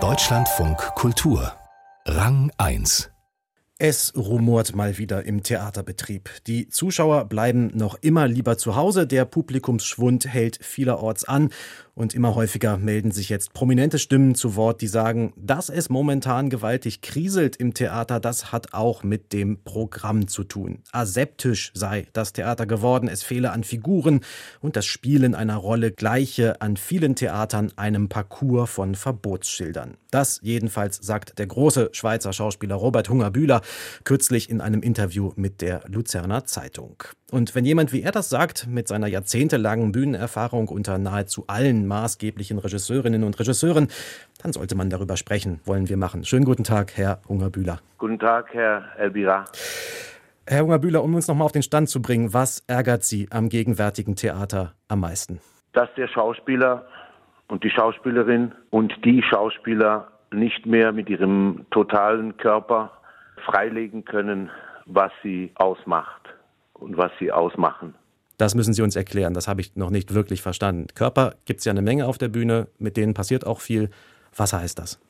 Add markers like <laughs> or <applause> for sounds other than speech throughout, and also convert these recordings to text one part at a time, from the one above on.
Deutschlandfunk Kultur. Rang 1 es rumort mal wieder im Theaterbetrieb. Die Zuschauer bleiben noch immer lieber zu Hause, der Publikumsschwund hält vielerorts an und immer häufiger melden sich jetzt prominente Stimmen zu Wort, die sagen, dass es momentan gewaltig kriselt im Theater, das hat auch mit dem Programm zu tun. Aseptisch sei das Theater geworden, es fehle an Figuren und das Spielen einer Rolle gleiche an vielen Theatern einem Parcours von Verbotsschildern. Das jedenfalls sagt der große Schweizer Schauspieler Robert Hungerbühler kürzlich in einem Interview mit der Luzerner Zeitung. Und wenn jemand wie er das sagt, mit seiner jahrzehntelangen Bühnenerfahrung unter nahezu allen maßgeblichen Regisseurinnen und Regisseuren, dann sollte man darüber sprechen, wollen wir machen. Schönen guten Tag, Herr Hungerbühler. Guten Tag, Herr Elbira. Herr Hungerbühler, um uns nochmal auf den Stand zu bringen, was ärgert Sie am gegenwärtigen Theater am meisten? Dass der Schauspieler und die Schauspielerin und die Schauspieler nicht mehr mit ihrem totalen Körper freilegen können, was sie ausmacht und was sie ausmachen. Das müssen Sie uns erklären, das habe ich noch nicht wirklich verstanden. Körper gibt es ja eine Menge auf der Bühne, mit denen passiert auch viel. Was heißt das?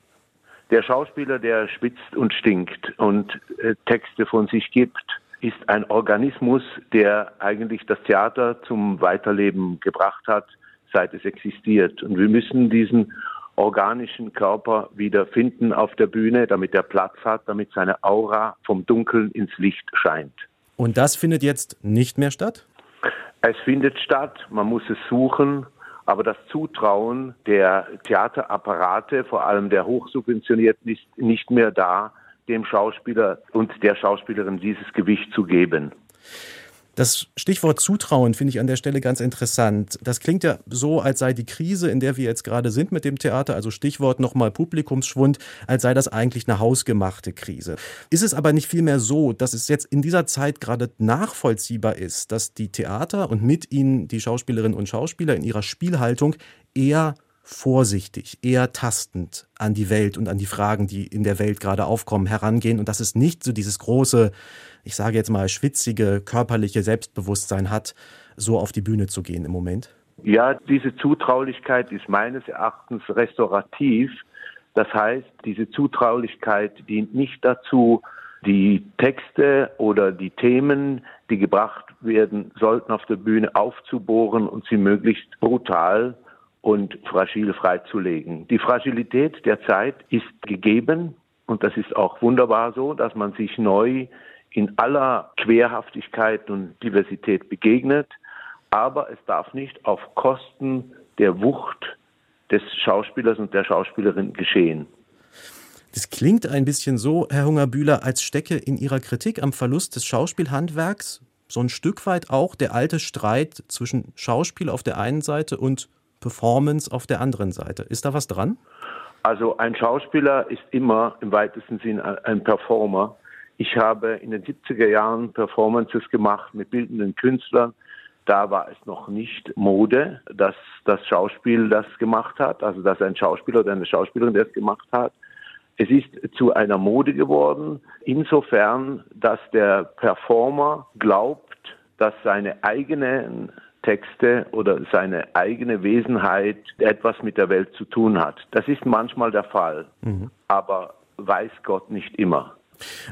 Der Schauspieler, der spitzt und stinkt und äh, Texte von sich gibt, ist ein Organismus, der eigentlich das Theater zum Weiterleben gebracht hat, seit es existiert. Und wir müssen diesen organischen Körper wieder finden auf der Bühne, damit er Platz hat, damit seine Aura vom Dunkeln ins Licht scheint. Und das findet jetzt nicht mehr statt? Es findet statt, man muss es suchen, aber das Zutrauen der Theaterapparate, vor allem der hochsubventionierten, ist nicht mehr da, dem Schauspieler und der Schauspielerin dieses Gewicht zu geben. Das Stichwort Zutrauen finde ich an der Stelle ganz interessant. Das klingt ja so, als sei die Krise, in der wir jetzt gerade sind mit dem Theater, also Stichwort nochmal Publikumsschwund, als sei das eigentlich eine hausgemachte Krise. Ist es aber nicht vielmehr so, dass es jetzt in dieser Zeit gerade nachvollziehbar ist, dass die Theater und mit ihnen die Schauspielerinnen und Schauspieler in ihrer Spielhaltung eher vorsichtig, eher tastend an die Welt und an die Fragen, die in der Welt gerade aufkommen, herangehen und dass es nicht so dieses große, ich sage jetzt mal schwitzige, körperliche Selbstbewusstsein hat, so auf die Bühne zu gehen im Moment? Ja, diese Zutraulichkeit ist meines Erachtens restaurativ. Das heißt, diese Zutraulichkeit dient nicht dazu, die Texte oder die Themen, die gebracht werden sollten auf der Bühne aufzubohren und sie möglichst brutal und fragil freizulegen. Die Fragilität der Zeit ist gegeben und das ist auch wunderbar so, dass man sich neu in aller Querhaftigkeit und Diversität begegnet, aber es darf nicht auf Kosten der Wucht des Schauspielers und der Schauspielerin geschehen. Das klingt ein bisschen so, Herr Hungerbühler, als stecke in Ihrer Kritik am Verlust des Schauspielhandwerks so ein Stück weit auch der alte Streit zwischen Schauspiel auf der einen Seite und Performance auf der anderen Seite. Ist da was dran? Also ein Schauspieler ist immer im weitesten Sinn ein Performer. Ich habe in den 70er Jahren Performances gemacht mit bildenden Künstlern. Da war es noch nicht Mode, dass das Schauspiel das gemacht hat, also dass ein Schauspieler oder eine Schauspielerin das gemacht hat. Es ist zu einer Mode geworden, insofern, dass der Performer glaubt, dass seine eigenen Texte oder seine eigene Wesenheit etwas mit der Welt zu tun hat. Das ist manchmal der Fall, mhm. aber weiß Gott nicht immer.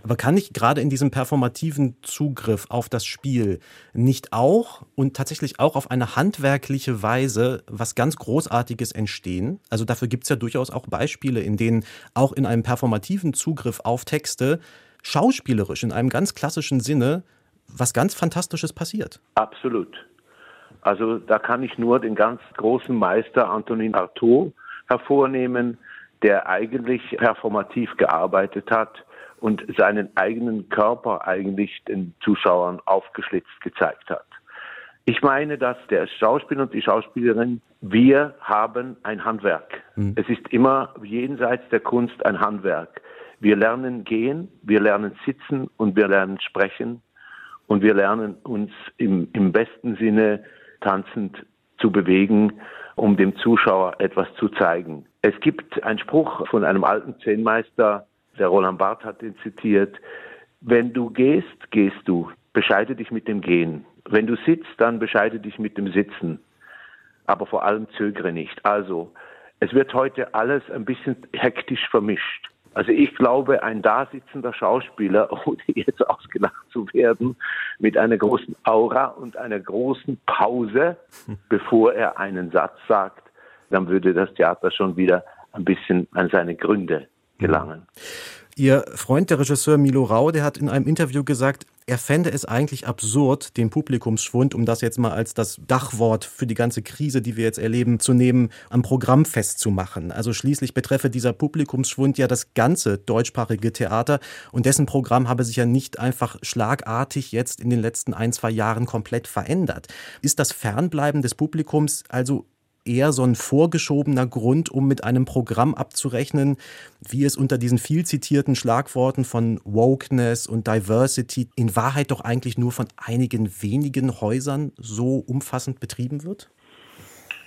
Aber kann ich gerade in diesem performativen Zugriff auf das Spiel nicht auch und tatsächlich auch auf eine handwerkliche Weise was ganz Großartiges entstehen? Also dafür gibt es ja durchaus auch Beispiele, in denen auch in einem performativen Zugriff auf Texte schauspielerisch in einem ganz klassischen Sinne was ganz Fantastisches passiert. Absolut. Also da kann ich nur den ganz großen Meister Antonin Artaud hervornehmen, der eigentlich performativ gearbeitet hat und seinen eigenen Körper eigentlich den Zuschauern aufgeschlitzt gezeigt hat. Ich meine, dass der Schauspieler und die Schauspielerin, wir haben ein Handwerk. Mhm. Es ist immer jenseits der Kunst ein Handwerk. Wir lernen gehen, wir lernen sitzen und wir lernen sprechen und wir lernen uns im, im besten Sinne tanzend zu bewegen, um dem Zuschauer etwas zu zeigen. Es gibt einen Spruch von einem alten Zehnmeister, der Roland Barth hat ihn zitiert, wenn du gehst, gehst du, bescheide dich mit dem Gehen. Wenn du sitzt, dann bescheide dich mit dem Sitzen. Aber vor allem zögere nicht. Also, Es wird heute alles ein bisschen hektisch vermischt. Also ich glaube, ein dasitzender Schauspieler, <laughs> ohne jetzt ausgelacht zu werden, mit einer großen Aura und einer großen Pause, <laughs> bevor er einen Satz sagt, dann würde das Theater schon wieder ein bisschen an seine Gründe gelangen. Ihr Freund, der Regisseur Milo Rau, der hat in einem Interview gesagt, er fände es eigentlich absurd, den Publikumsschwund, um das jetzt mal als das Dachwort für die ganze Krise, die wir jetzt erleben, zu nehmen, am Programm festzumachen. Also schließlich betreffe dieser Publikumsschwund ja das ganze deutschsprachige Theater und dessen Programm habe sich ja nicht einfach schlagartig jetzt in den letzten ein, zwei Jahren komplett verändert. Ist das Fernbleiben des Publikums also eher so ein vorgeschobener Grund, um mit einem Programm abzurechnen, wie es unter diesen viel zitierten Schlagworten von Wokeness und Diversity in Wahrheit doch eigentlich nur von einigen wenigen Häusern so umfassend betrieben wird?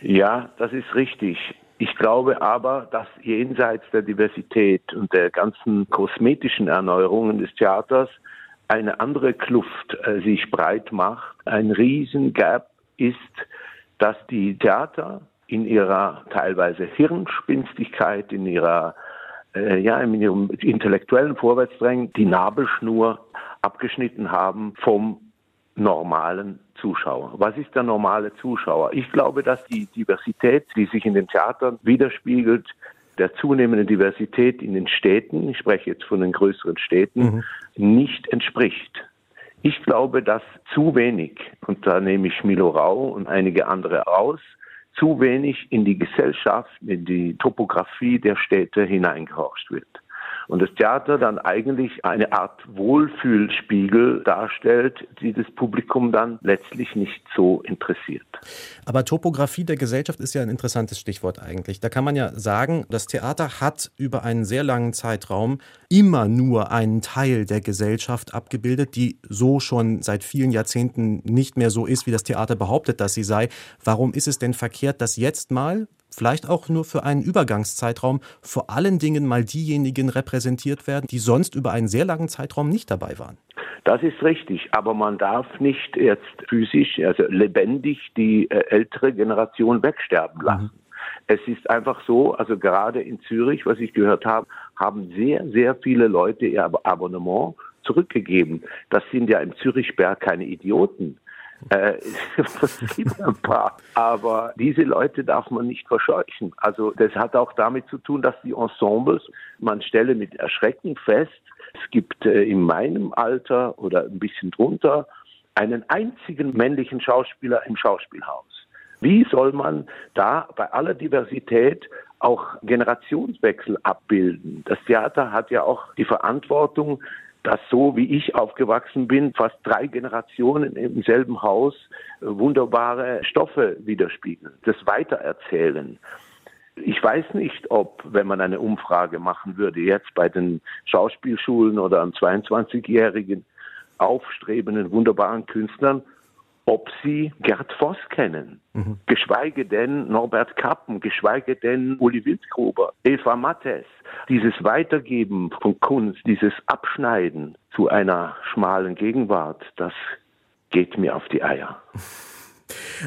Ja, das ist richtig. Ich glaube aber, dass jenseits der Diversität und der ganzen kosmetischen Erneuerungen des Theaters eine andere Kluft äh, sich breit macht. Ein Riesengap ist dass die Theater in ihrer teilweise Hirnspinstigkeit, in ihrer äh, ja, in ihrem intellektuellen Vorwärtsdrängen die Nabelschnur abgeschnitten haben vom normalen Zuschauer. Was ist der normale Zuschauer? Ich glaube, dass die Diversität, die sich in den Theatern widerspiegelt, der zunehmenden Diversität in den Städten, ich spreche jetzt von den größeren Städten, mhm. nicht entspricht. Ich glaube, dass zu wenig, und da nehme ich Milo Rau und einige andere raus, zu wenig in die Gesellschaft, in die Topografie der Städte hineingehorcht wird und das Theater dann eigentlich eine Art Wohlfühlspiegel darstellt, die das Publikum dann letztlich nicht so interessiert. Aber Topografie der Gesellschaft ist ja ein interessantes Stichwort eigentlich. Da kann man ja sagen, das Theater hat über einen sehr langen Zeitraum immer nur einen Teil der Gesellschaft abgebildet, die so schon seit vielen Jahrzehnten nicht mehr so ist, wie das Theater behauptet, dass sie sei. Warum ist es denn verkehrt, dass jetzt mal vielleicht auch nur für einen Übergangszeitraum vor allen Dingen mal diejenigen repräsentiert werden, die sonst über einen sehr langen Zeitraum nicht dabei waren. Das ist richtig, aber man darf nicht jetzt physisch, also lebendig die äh, ältere Generation wegsterben lassen. Mhm. Es ist einfach so, also gerade in Zürich, was ich gehört habe, haben sehr, sehr viele Leute ihr Abonnement zurückgegeben. Das sind ja im Zürichberg keine Idioten. Äh, es gibt ein paar. Aber diese Leute darf man nicht verscheuchen. Also das hat auch damit zu tun, dass die Ensembles, man stelle mit Erschrecken fest, es gibt äh, in meinem Alter oder ein bisschen drunter einen einzigen männlichen Schauspieler im Schauspielhaus. Wie soll man da bei aller Diversität auch Generationswechsel abbilden? Das Theater hat ja auch die Verantwortung, dass so wie ich aufgewachsen bin, fast drei Generationen im selben Haus äh, wunderbare Stoffe widerspiegeln, das Weitererzählen. Ich weiß nicht, ob, wenn man eine Umfrage machen würde, jetzt bei den Schauspielschulen oder an 22-jährigen aufstrebenden, wunderbaren Künstlern, ob sie Gerd Voss kennen, mhm. geschweige denn Norbert Kappen, geschweige denn Uli Wildgruber, Eva Mattes. Dieses Weitergeben von Kunst, dieses Abschneiden zu einer schmalen Gegenwart, das geht mir auf die Eier.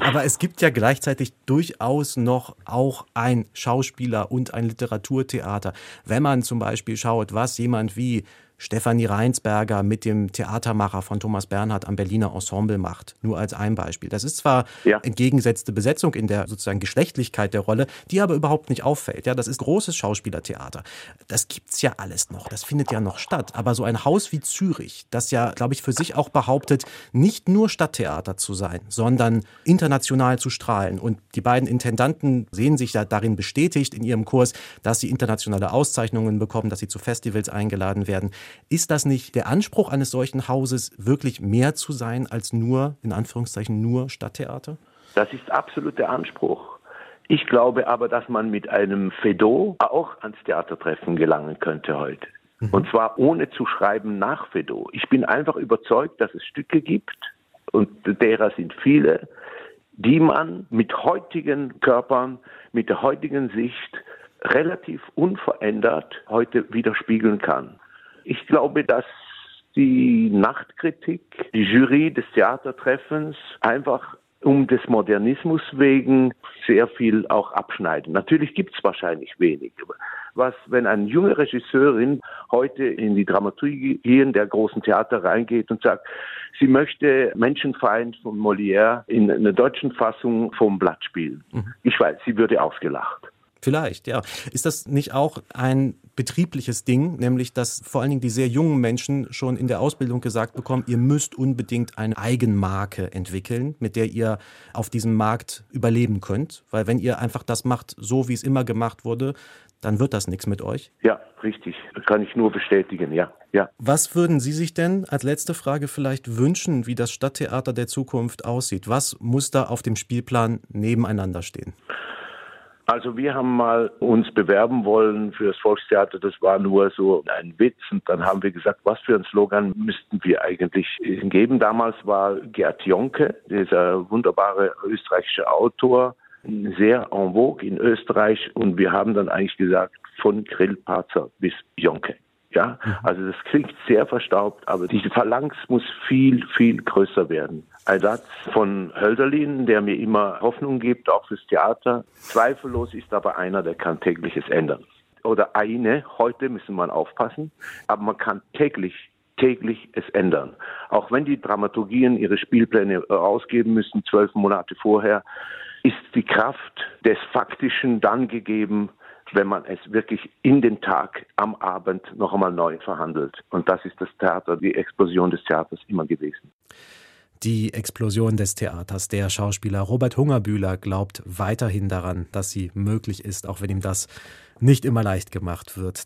Aber es gibt ja gleichzeitig durchaus noch auch ein Schauspieler und ein Literaturtheater. Wenn man zum Beispiel schaut, was jemand wie Stefanie Reinsberger mit dem Theatermacher von Thomas Bernhard am Berliner Ensemble macht. Nur als ein Beispiel. Das ist zwar ja. entgegengesetzte Besetzung in der sozusagen Geschlechtlichkeit der Rolle, die aber überhaupt nicht auffällt. Ja, das ist großes Schauspielertheater. Das gibt's ja alles noch. Das findet ja noch statt. Aber so ein Haus wie Zürich, das ja, glaube ich, für sich auch behauptet, nicht nur Stadttheater zu sein, sondern international zu strahlen. Und die beiden Intendanten sehen sich ja darin bestätigt in ihrem Kurs, dass sie internationale Auszeichnungen bekommen, dass sie zu Festivals eingeladen werden. Ist das nicht der Anspruch eines solchen Hauses, wirklich mehr zu sein als nur, in Anführungszeichen, nur Stadttheater? Das ist absolut der Anspruch. Ich glaube aber, dass man mit einem Fedot auch ans Theatertreffen gelangen könnte heute. Mhm. Und zwar ohne zu schreiben nach Fedot. Ich bin einfach überzeugt, dass es Stücke gibt, und derer sind viele, die man mit heutigen Körpern, mit der heutigen Sicht relativ unverändert heute widerspiegeln kann. Ich glaube, dass die Nachtkritik, die Jury des Theatertreffens einfach um des Modernismus wegen sehr viel auch abschneiden. Natürlich gibt es wahrscheinlich wenig. Was, wenn eine junge Regisseurin heute in die Dramaturgie der großen Theater reingeht und sagt, sie möchte Menschenfeind von Molière in einer deutschen Fassung vom Blatt spielen. Mhm. Ich weiß, sie würde ausgelacht. Vielleicht, ja. Ist das nicht auch ein betriebliches Ding, nämlich dass vor allen Dingen die sehr jungen Menschen schon in der Ausbildung gesagt bekommen, ihr müsst unbedingt eine Eigenmarke entwickeln, mit der ihr auf diesem Markt überleben könnt? Weil wenn ihr einfach das macht, so wie es immer gemacht wurde, dann wird das nichts mit euch? Ja, richtig. Das kann ich nur bestätigen, ja. ja. Was würden Sie sich denn als letzte Frage vielleicht wünschen, wie das Stadttheater der Zukunft aussieht? Was muss da auf dem Spielplan nebeneinander stehen? Also wir haben mal uns bewerben wollen für das Volkstheater. Das war nur so ein Witz. Und dann haben wir gesagt, was für ein Slogan müssten wir eigentlich geben. Damals war Gerd Jonke, dieser wunderbare österreichische Autor, sehr en vogue in Österreich. Und wir haben dann eigentlich gesagt, von Grillparzer bis Jonke. Ja, mhm. also das klingt sehr verstaubt, aber diese Phalanx muss viel, viel größer werden. Ein Satz von Hölderlin, der mir immer Hoffnung gibt, auch fürs Theater. Zweifellos ist aber einer, der kann tägliches ändern. Oder eine, heute müssen wir aufpassen, aber man kann täglich täglich es ändern. Auch wenn die Dramaturgien ihre Spielpläne ausgeben müssen, zwölf Monate vorher, ist die Kraft des Faktischen dann gegeben, wenn man es wirklich in den Tag, am Abend noch einmal neu verhandelt. Und das ist das Theater, die Explosion des Theaters immer gewesen. Die Explosion des Theaters. Der Schauspieler Robert Hungerbühler glaubt weiterhin daran, dass sie möglich ist, auch wenn ihm das nicht immer leicht gemacht wird.